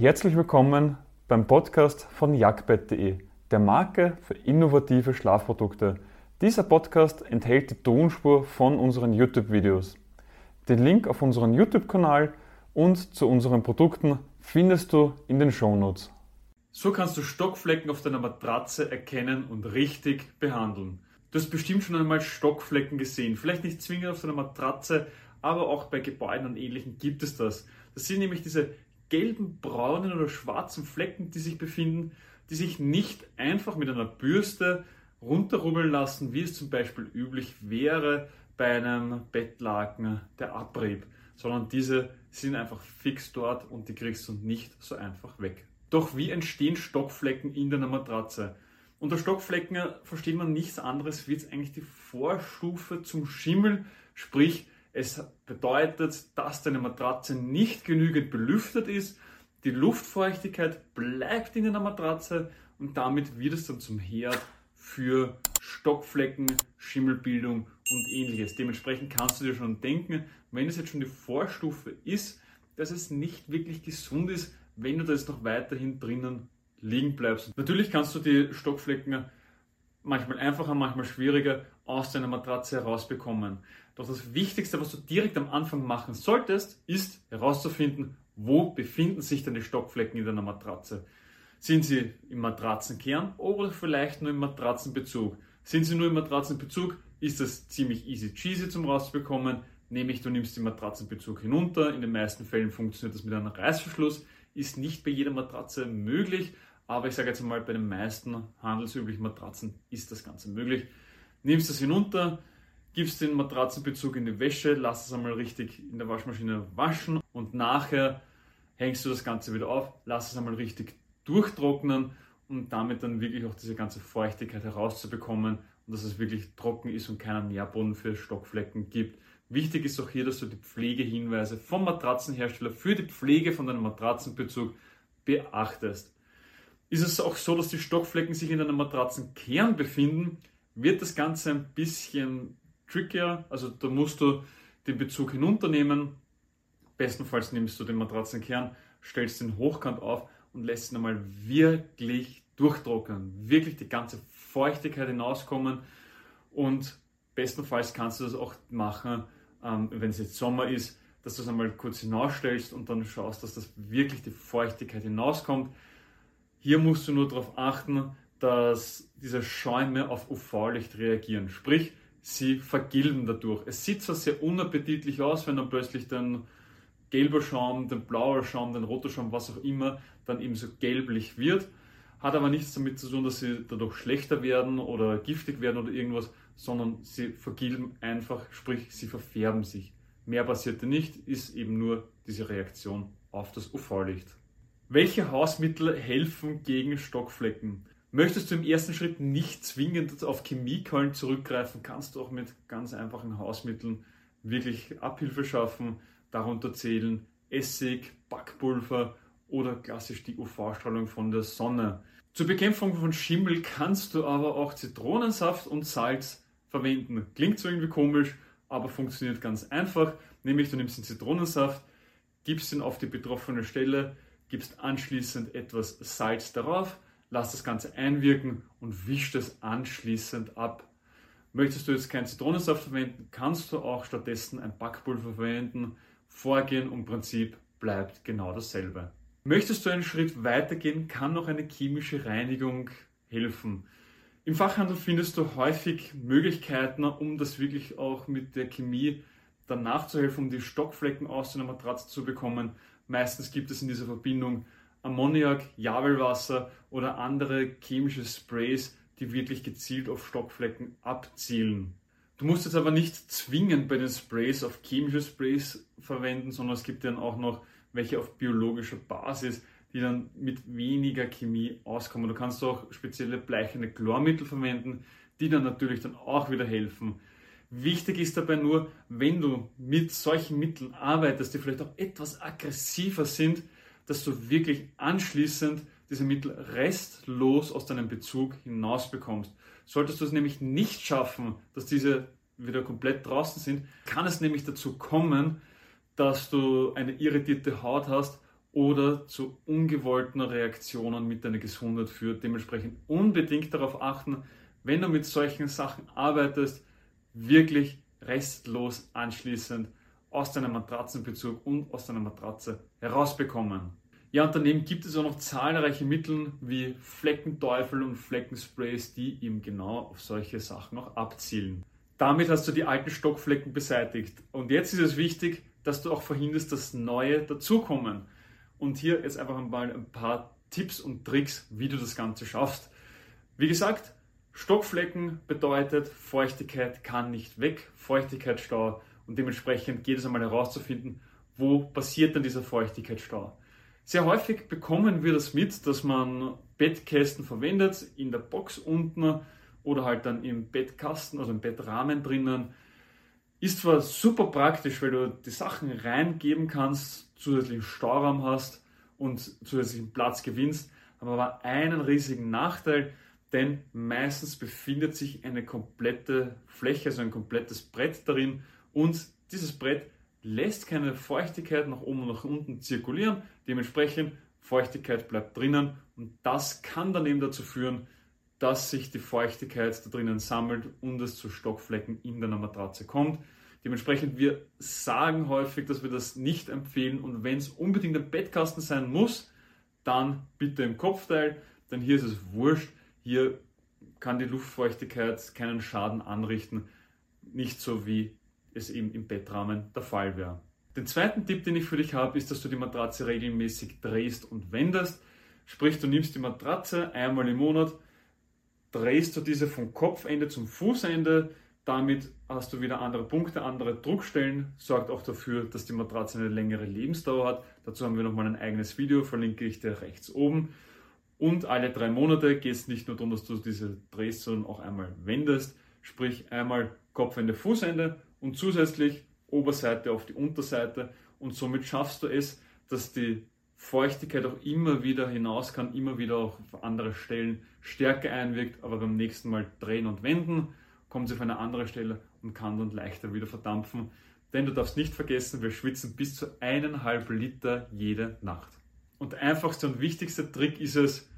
Herzlich willkommen beim Podcast von jagdbett.de, der Marke für innovative Schlafprodukte. Dieser Podcast enthält die Tonspur von unseren YouTube-Videos. Den Link auf unseren YouTube-Kanal und zu unseren Produkten findest du in den Shownotes. So kannst du Stockflecken auf deiner Matratze erkennen und richtig behandeln. Du hast bestimmt schon einmal Stockflecken gesehen. Vielleicht nicht zwingend auf deiner Matratze, aber auch bei Gebäuden und ähnlichen gibt es das. Das sind nämlich diese gelben, braunen oder schwarzen Flecken, die sich befinden, die sich nicht einfach mit einer Bürste runterrubbeln lassen, wie es zum Beispiel üblich wäre bei einem Bettlaken der Abrieb, sondern diese sind einfach fix dort und die kriegst du nicht so einfach weg. Doch wie entstehen Stockflecken in deiner Matratze? Unter Stockflecken versteht man nichts anderes wie jetzt eigentlich die Vorstufe zum Schimmel, sprich es bedeutet, dass deine Matratze nicht genügend belüftet ist, die Luftfeuchtigkeit bleibt in der Matratze und damit wird es dann zum Herd für Stockflecken, Schimmelbildung und ähnliches. Dementsprechend kannst du dir schon denken, wenn es jetzt schon die Vorstufe ist, dass es nicht wirklich gesund ist, wenn du da jetzt noch weiterhin drinnen liegen bleibst. Natürlich kannst du die Stockflecken manchmal einfacher, manchmal schwieriger aus deiner Matratze herausbekommen. Doch das Wichtigste, was du direkt am Anfang machen solltest, ist herauszufinden, wo befinden sich deine Stockflecken in deiner Matratze. Sind sie im Matratzenkern oder vielleicht nur im Matratzenbezug? Sind sie nur im Matratzenbezug, ist das ziemlich easy cheesy zum rauszubekommen. Nämlich du nimmst den Matratzenbezug hinunter. In den meisten Fällen funktioniert das mit einem Reißverschluss. Ist nicht bei jeder Matratze möglich, aber ich sage jetzt mal, bei den meisten handelsüblichen Matratzen ist das Ganze möglich. Nimmst das hinunter, gibst den Matratzenbezug in die Wäsche, lass es einmal richtig in der Waschmaschine waschen und nachher hängst du das Ganze wieder auf, lass es einmal richtig durchtrocknen und damit dann wirklich auch diese ganze Feuchtigkeit herauszubekommen und dass es wirklich trocken ist und keinen Nährboden für Stockflecken gibt. Wichtig ist auch hier, dass du die Pflegehinweise vom Matratzenhersteller für die Pflege von deinem Matratzenbezug beachtest. Ist es auch so, dass die Stockflecken sich in einem Matratzenkern befinden, wird das Ganze ein bisschen trickier. Also da musst du den Bezug hinunternehmen. Bestenfalls nimmst du den Matratzenkern, stellst den hochkant auf und lässt ihn einmal wirklich durchtrocknen. Wirklich die ganze Feuchtigkeit hinauskommen. Und bestenfalls kannst du das auch machen, ähm, wenn es jetzt Sommer ist, dass du es einmal kurz hinausstellst und dann schaust, dass das wirklich die Feuchtigkeit hinauskommt. Hier musst du nur darauf achten, dass diese Schäume auf UV-Licht reagieren. Sprich, sie vergilben dadurch. Es sieht zwar sehr unappetitlich aus, wenn dann plötzlich dann gelber Schaum, den blauer Schaum, den roter Schaum, was auch immer, dann eben so gelblich wird. Hat aber nichts damit zu tun, dass sie dadurch schlechter werden oder giftig werden oder irgendwas, sondern sie vergilben einfach, sprich, sie verfärben sich. Mehr passierte nicht, ist eben nur diese Reaktion auf das UV-Licht. Welche Hausmittel helfen gegen Stockflecken? Möchtest du im ersten Schritt nicht zwingend auf Chemiekeulen zurückgreifen, kannst du auch mit ganz einfachen Hausmitteln wirklich Abhilfe schaffen. Darunter zählen Essig, Backpulver oder klassisch die UV-Strahlung von der Sonne. Zur Bekämpfung von Schimmel kannst du aber auch Zitronensaft und Salz verwenden. Klingt so irgendwie komisch, aber funktioniert ganz einfach. Nämlich du nimmst den Zitronensaft, gibst ihn auf die betroffene Stelle, gibst anschließend etwas Salz darauf, lass das Ganze einwirken und wisch es anschließend ab. Möchtest du jetzt keinen Zitronensaft verwenden, kannst du auch stattdessen ein Backpulver verwenden. Vorgehen und Prinzip bleibt genau dasselbe. Möchtest du einen Schritt weitergehen, kann noch eine chemische Reinigung helfen. Im Fachhandel findest du häufig Möglichkeiten, um das wirklich auch mit der Chemie dann nachzuhelfen, um die Stockflecken aus einer Matratze zu bekommen. Meistens gibt es in dieser Verbindung Ammoniak, Javelwasser oder andere chemische Sprays, die wirklich gezielt auf Stockflecken abzielen. Du musst jetzt aber nicht zwingend bei den Sprays auf chemische Sprays verwenden, sondern es gibt dann auch noch welche auf biologischer Basis, die dann mit weniger Chemie auskommen. Du kannst auch spezielle bleichende Chlormittel verwenden, die dann natürlich dann auch wieder helfen. Wichtig ist dabei nur, wenn du mit solchen Mitteln arbeitest, die vielleicht auch etwas aggressiver sind, dass du wirklich anschließend diese Mittel restlos aus deinem Bezug hinaus bekommst. Solltest du es nämlich nicht schaffen, dass diese wieder komplett draußen sind, kann es nämlich dazu kommen, dass du eine irritierte Haut hast oder zu ungewollten Reaktionen mit deiner Gesundheit führt. Dementsprechend unbedingt darauf achten, wenn du mit solchen Sachen arbeitest, wirklich restlos anschließend aus deinem Matratzenbezug und aus deiner Matratze herausbekommen. Ja, und daneben gibt es auch noch zahlreiche Mittel wie Fleckenteufel und Fleckensprays, die eben genau auf solche Sachen auch abzielen. Damit hast du die alten Stockflecken beseitigt. Und jetzt ist es wichtig, dass du auch verhinderst, dass neue dazukommen. Und hier jetzt einfach mal ein paar Tipps und Tricks, wie du das Ganze schaffst. Wie gesagt, Stockflecken bedeutet, Feuchtigkeit kann nicht weg, Feuchtigkeitsstau und dementsprechend geht es einmal herauszufinden, wo passiert denn dieser Feuchtigkeitsstau. Sehr häufig bekommen wir das mit, dass man Bettkästen verwendet, in der Box unten oder halt dann im Bettkasten, also im Bettrahmen drinnen. Ist zwar super praktisch, weil du die Sachen reingeben kannst, zusätzlichen Stauraum hast und zusätzlichen Platz gewinnst, aber einen riesigen Nachteil, denn meistens befindet sich eine komplette Fläche, also ein komplettes Brett darin und dieses Brett lässt keine Feuchtigkeit nach oben und nach unten zirkulieren. Dementsprechend Feuchtigkeit bleibt drinnen und das kann dann eben dazu führen, dass sich die Feuchtigkeit da drinnen sammelt und es zu Stockflecken in deiner Matratze kommt. Dementsprechend, wir sagen häufig, dass wir das nicht empfehlen und wenn es unbedingt ein Bettkasten sein muss, dann bitte im Kopfteil, denn hier ist es wurscht. Hier kann die Luftfeuchtigkeit keinen Schaden anrichten, nicht so wie es eben im Bettrahmen der Fall wäre. Den zweiten Tipp, den ich für dich habe, ist, dass du die Matratze regelmäßig drehst und wendest. Sprich, du nimmst die Matratze einmal im Monat, drehst du diese vom Kopfende zum Fußende. Damit hast du wieder andere Punkte, andere Druckstellen. Sorgt auch dafür, dass die Matratze eine längere Lebensdauer hat. Dazu haben wir nochmal ein eigenes Video, verlinke ich dir rechts oben. Und alle drei Monate geht es nicht nur darum, dass du diese drehst, sondern auch einmal wendest. Sprich einmal Kopfende, Fußende und zusätzlich Oberseite auf die Unterseite. Und somit schaffst du es, dass die Feuchtigkeit auch immer wieder hinaus kann, immer wieder auf andere Stellen stärker einwirkt, aber beim nächsten Mal drehen und wenden kommt sie auf eine andere Stelle und kann dann leichter wieder verdampfen. Denn du darfst nicht vergessen, wir schwitzen bis zu eineinhalb Liter jede Nacht. Und der einfachste und wichtigste Trick ist es,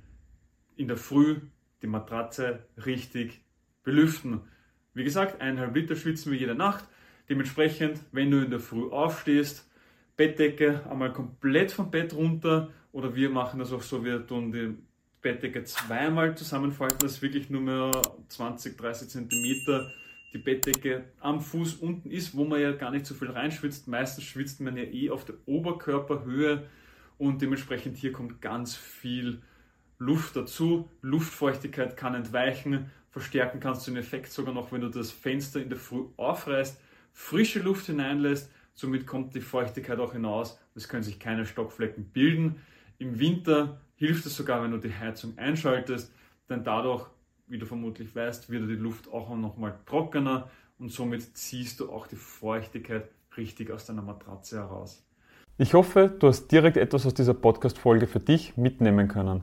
in der Früh die Matratze richtig belüften. Wie gesagt, eineinhalb Liter schwitzen wir jede Nacht. Dementsprechend, wenn du in der Früh aufstehst, Bettdecke einmal komplett vom Bett runter oder wir machen das auch so, wir tun die Bettdecke zweimal zusammenfalten, dass wirklich nur mehr 20, 30 Zentimeter die Bettdecke am Fuß unten ist, wo man ja gar nicht so viel reinschwitzt. Meistens schwitzt man ja eh auf der Oberkörperhöhe und dementsprechend hier kommt ganz viel Luft dazu. Luftfeuchtigkeit kann entweichen. Verstärken kannst du den Effekt sogar noch, wenn du das Fenster in der Früh aufreißt, frische Luft hineinlässt Somit kommt die Feuchtigkeit auch hinaus. Es können sich keine Stockflecken bilden. Im Winter hilft es sogar, wenn du die Heizung einschaltest, denn dadurch, wie du vermutlich weißt, wird die Luft auch nochmal trockener und somit ziehst du auch die Feuchtigkeit richtig aus deiner Matratze heraus. Ich hoffe, du hast direkt etwas aus dieser Podcast-Folge für dich mitnehmen können.